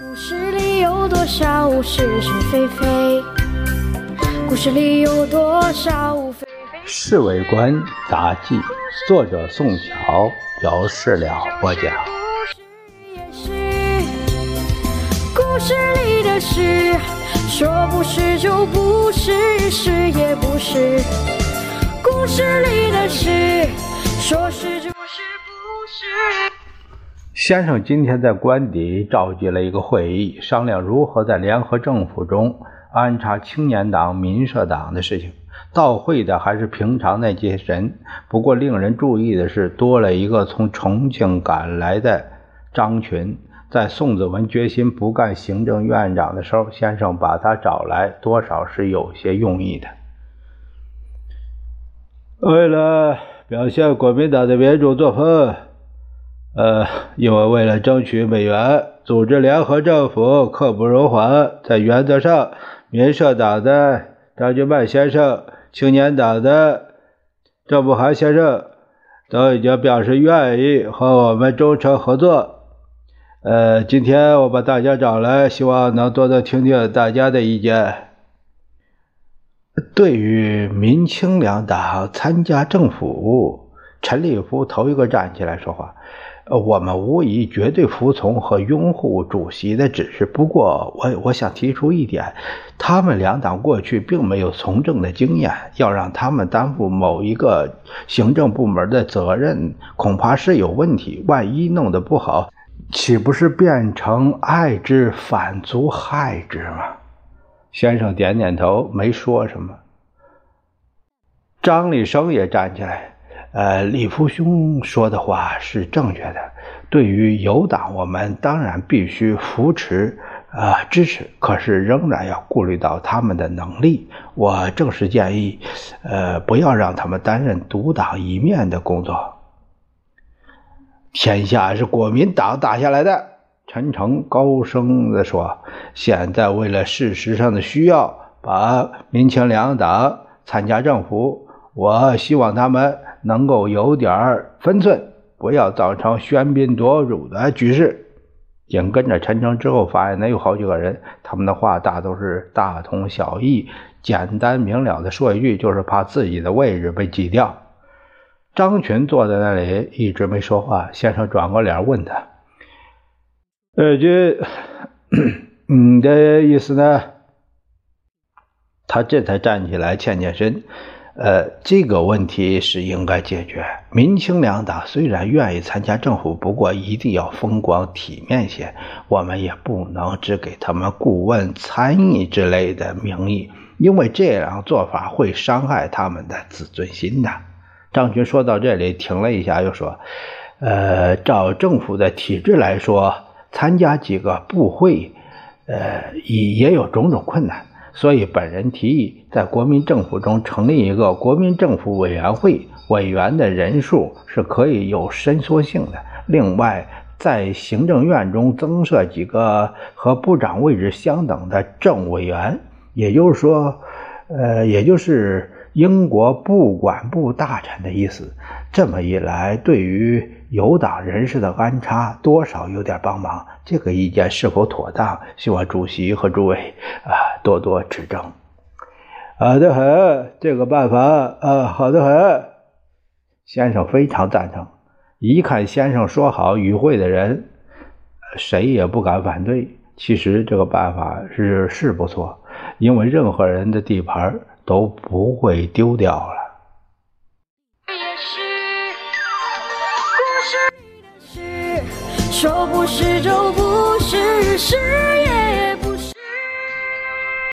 故事里有多少是是非非？故事里有多少非非？侍卫官杂记，作者宋乔，有事了播讲。故事也是故事里的事，说不是就不是，是也不是。故事里的事，说是就。先生今天在官邸召集了一个会议，商量如何在联合政府中安插青年党、民社党的事情。到会的还是平常那些人，不过令人注意的是，多了一个从重庆赶来的张群。在宋子文决心不干行政院长的时候，先生把他找来，多少是有些用意的。为了表现国民党的民主作风。呃，因为为了争取美元，组织联合政府刻不容缓。在原则上，民社党的张君迈先生、青年党的郑步涵先生都已经表示愿意和我们忠诚合作。呃，今天我把大家找来，希望能多多听听大家的意见。对于民青两党参加政府，陈立夫头一个站起来说话。呃，我们无疑绝对服从和拥护主席的指示。不过，我我想提出一点：他们两党过去并没有从政的经验，要让他们担负某一个行政部门的责任，恐怕是有问题。万一弄得不好，岂不是变成爱之反足害之吗？先生点点头，没说什么。张立生也站起来。呃，李福兄说的话是正确的。对于有党，我们当然必须扶持、啊支持，可是仍然要顾虑到他们的能力。我正是建议，呃，不要让他们担任独当一面的工作。天下是国民党打下来的，陈诚高声地说：“现在为了事实上的需要，把民青两党参加政府，我希望他们。”能够有点分寸，不要造成喧宾夺主的局势。紧跟着陈诚之后发言的有好几个人，他们的话大都是大同小异、简单明了的说一句，就是怕自己的位置被挤掉。张群坐在那里一直没说话，先生转过脸问他：“二军，你的意思呢？”他这才站起来，欠欠身。呃，这个问题是应该解决。民青两党虽然愿意参加政府，不过一定要风光体面些。我们也不能只给他们顾问、参议之类的名义，因为这样做法会伤害他们的自尊心的。张军说到这里，停了一下，又说：“呃，照政府的体制来说，参加几个部会，呃，也也有种种困难。”所以，本人提议在国民政府中成立一个国民政府委员会，委员的人数是可以有伸缩性的。另外，在行政院中增设几个和部长位置相等的政委员，也就是说，呃，也就是英国部管部大臣的意思。这么一来，对于有党人士的安插，多少有点帮忙。这个意见是否妥当？希望主席和诸位啊多多指正。好的很，这个办法啊好的很。先生非常赞成。一看先生说好，与会的人谁也不敢反对。其实这个办法是是不错，因为任何人的地盘都不会丢掉了。是说不是就不是，誓言。